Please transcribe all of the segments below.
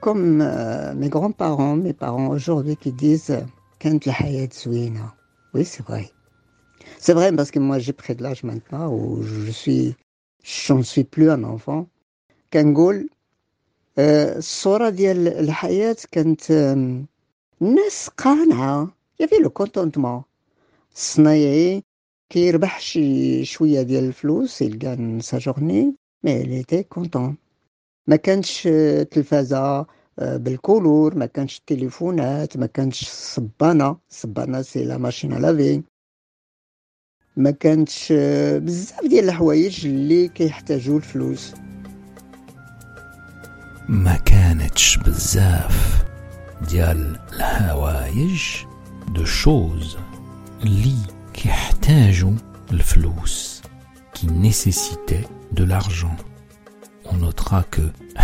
comme euh, mes grands-parents, mes parents aujourd'hui qui disent كانت الحياة زوينة. Oui, c'est vrai. C'est vrai parce que moi j'ai pris de l'âge maintenant où je suis j'en suis plus un enfant. كنقول آه، الصورة ديال الحياة كانت آم، الناس قانعة يافي لو كونتونتمون الصنايعي كيربح شي شوية ديال الفلوس يلقى سا جورني مي ليتي كونتون ما كانش آه، تلفازة آه، بالكولور ما كانش التليفونات ما كانش الصبانة الصبانة سي لا ماشين ا لافي ما كانتش آه، بزاف ديال الحوايج اللي كيحتاجوا الفلوس ما كانتش بزاف ديال الحوايج de choses اللي كيحتاجوا الفلوس qui nécessitaient de l'argent. On notera que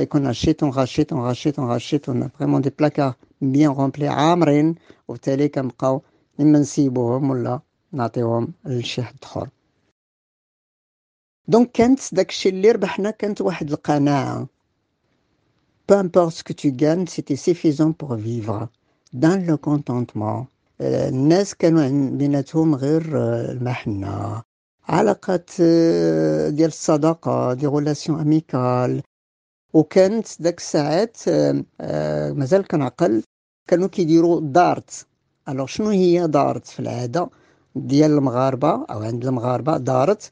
et qu'on achète, on rachète, on rachète, on rachète, on a vraiment des placards bien remplis عامرين وبالتالي كنبقاو اما نسيبوهم ولا نعطيوهم لشي حد اخر دونك كانت داكشي اللي ربحنا كانت واحد القناعة peu importe ce que tu gagnes c'était suffisant pour vivre dans le contentement آه، الناس كانوا عن- بيناتهم غير آه، المحنة علاقات آه، ديال الصداقة دي غولاسيون اميكال وكانت داك الساعات آه، آه، مازال كنعقل كانوا كيديروا دارت الوغ شنو هي دارت في العادة ديال المغاربة أو عند المغاربة دارت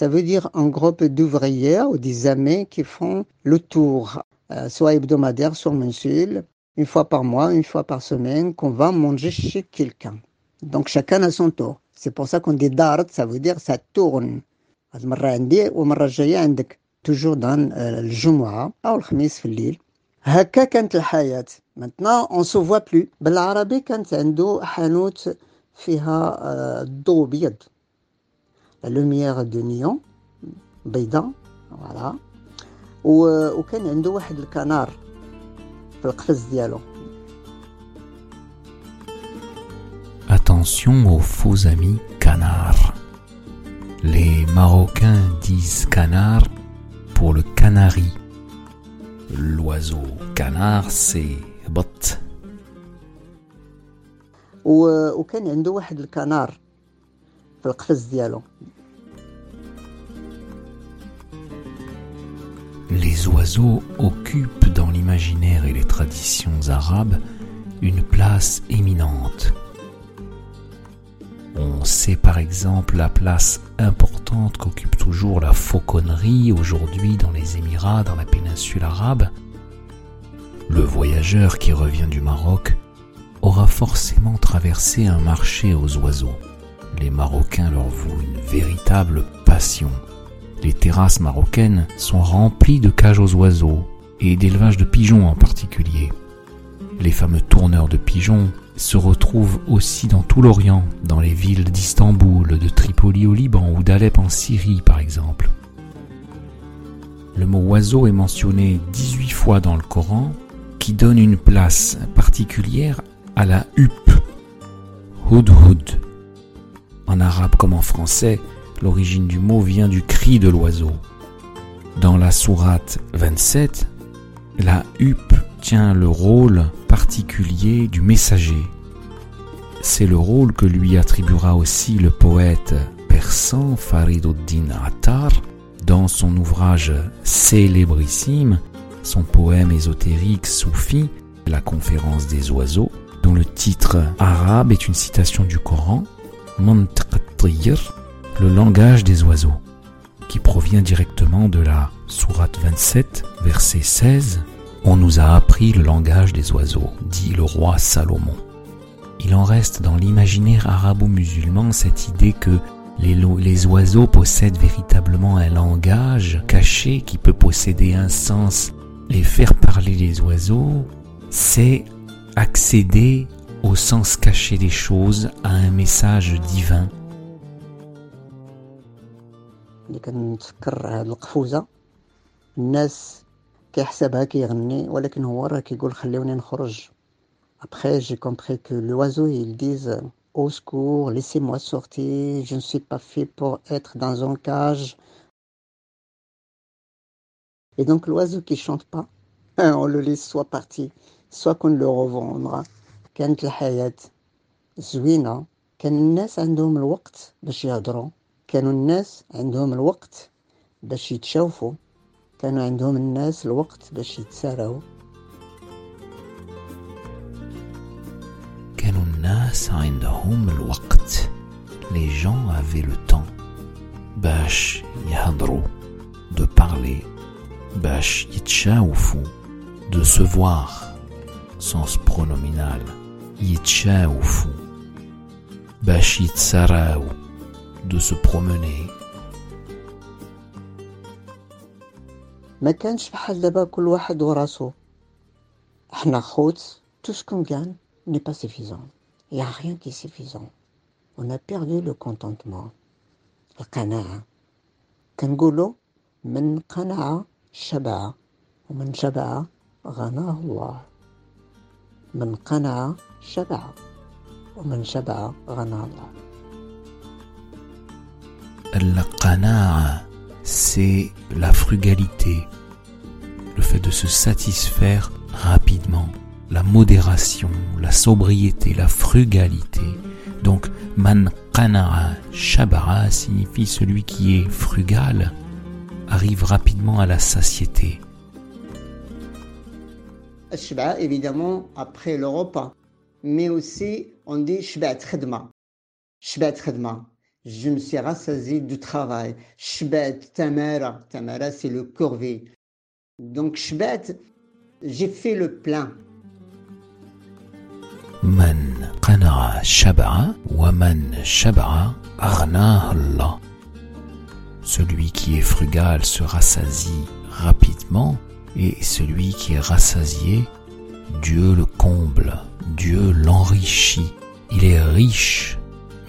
Ça veut dire un groupe d'ouvrières ou des amis qui font le tour, euh, soit hebdomadaire, soit mensuel, une fois par mois, une fois par semaine, qu'on va manger chez quelqu'un. Donc chacun a son tour. C'est pour ça qu'on dit dart, ça veut dire ça tourne. هاد المرة عندي والمرة الجاية عندك toujours dans euh, الجمعة أو الخميس في الليل هكا كانت الحياة maintenant on se voit plus بالعربي كانت عنده حانوت فيها آه، الضوء بيض la lumière de néon بيضاء فوالا و- وكان عنده واحد الكنار في القفز ديالو Attention aux faux amis canards. Les Marocains disent canard pour le canari. L'oiseau canard, c'est bot. و- وكان عنده واحد الكنار في القفز ديالو Les oiseaux occupent dans l'imaginaire et les traditions arabes une place éminente. On sait par exemple la place importante qu'occupe toujours la fauconnerie aujourd'hui dans les Émirats, dans la péninsule arabe. Le voyageur qui revient du Maroc aura forcément traversé un marché aux oiseaux. Les Marocains leur vouent une véritable passion. Les terrasses marocaines sont remplies de cages aux oiseaux et d'élevage de pigeons en particulier. Les fameux tourneurs de pigeons se retrouvent aussi dans tout l'Orient, dans les villes d'Istanbul, de Tripoli au Liban ou d'Alep en Syrie par exemple. Le mot oiseau est mentionné 18 fois dans le Coran, qui donne une place particulière à la huppe, hudhud. En arabe comme en français, l'origine du mot vient du cri de l'oiseau. Dans la sourate 27, la huppe tient le rôle particulier du messager. C'est le rôle que lui attribuera aussi le poète persan Fariduddin Attar dans son ouvrage célébrissime, son poème ésotérique soufi, La conférence des oiseaux, dont le titre arabe est une citation du Coran, le langage des oiseaux, qui provient directement de la sourate 27, verset 16. On nous a appris le langage des oiseaux, dit le roi Salomon. Il en reste dans l'imaginaire arabo-musulman cette idée que les, oiseaux possèdent véritablement un langage caché qui peut posséder un sens. Les faire parler les oiseaux, c'est accéder au sens caché des choses, à un message divin. كيحسبها كيغني ولكن هو راه كيقول خليوني نخرج Après, j'ai compris que l'oiseau, ils disent Au secours, laissez-moi sortir, je ne suis pas fait pour être dans un cage. Et donc, l'oiseau qui chante pas, on le laisse soit parti, soit qu'on le revendra. كانت الحياة زوينة كان الناس عندهم الوقت باش يهضروا كانوا الناس عندهم الوقت باش يتشوفوا كانوا عندهم الناس الوقت باش يتساراو كانوا الناس عندهم الوقت les gens avaient le temps باش يهضروا de parler باش يتشاوفوا de se voir sens pronominal يتشاوفوا باش يتسراو de se promener ما كانش بحال دابا كل واحد وراسو. إحنا خوت tout ce qu'on gagne n'est pas suffisant. Il y a rien qui est suffisant. القناعة كنقولوا من قنع شبع ومن شبع غناه الله من قنع شبع ومن شبع غناه الله القناعة. C'est la frugalité, le fait de se satisfaire rapidement, la modération, la sobriété, la frugalité. Donc, man qana'a shabara signifie celui qui est frugal, arrive rapidement à la satiété. Shba, évidemment, après le repas, mais aussi on dit shbat khidma. Shbat khidma. Je me suis rassasié du travail. Shbat tamara. Tamara, c'est le corvée. Donc, shbat, j'ai fait le plein. Man qana'a shab'a wa man shab'a aghnah Allah. Celui qui est frugal se rassasie rapidement et celui qui est rassasié, Dieu le comble, Dieu l'enrichit. Il est riche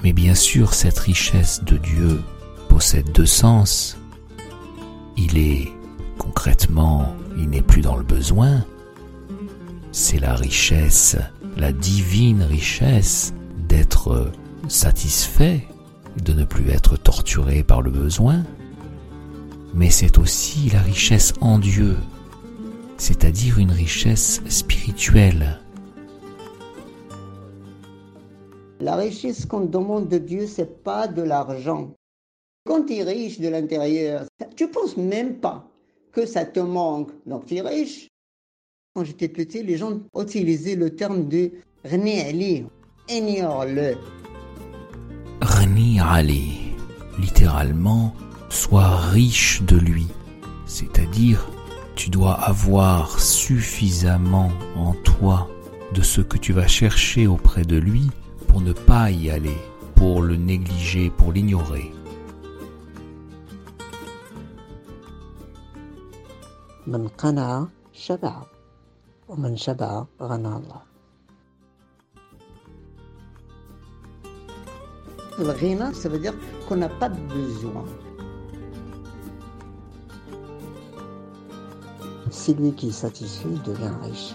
mais bien sûr, cette richesse de Dieu possède deux sens. Il est, concrètement, il n'est plus dans le besoin. C'est la richesse, la divine richesse d'être satisfait, de ne plus être torturé par le besoin. Mais c'est aussi la richesse en Dieu, c'est-à-dire une richesse spirituelle, La richesse qu'on demande de Dieu, c'est pas de l'argent. Quand tu es riche de l'intérieur, tu penses même pas que ça te manque. Donc tu es riche. Quand j'étais petit, les gens utilisaient le terme de Rni Ali, ignore-le. Rni Ali, littéralement, sois riche de lui. C'est-à-dire, tu dois avoir suffisamment en toi de ce que tu vas chercher auprès de lui pour ne pas y aller, pour le négliger, pour l'ignorer. Le rina, ça veut dire qu'on n'a pas besoin. C'est lui qui est satisfait, devient riche.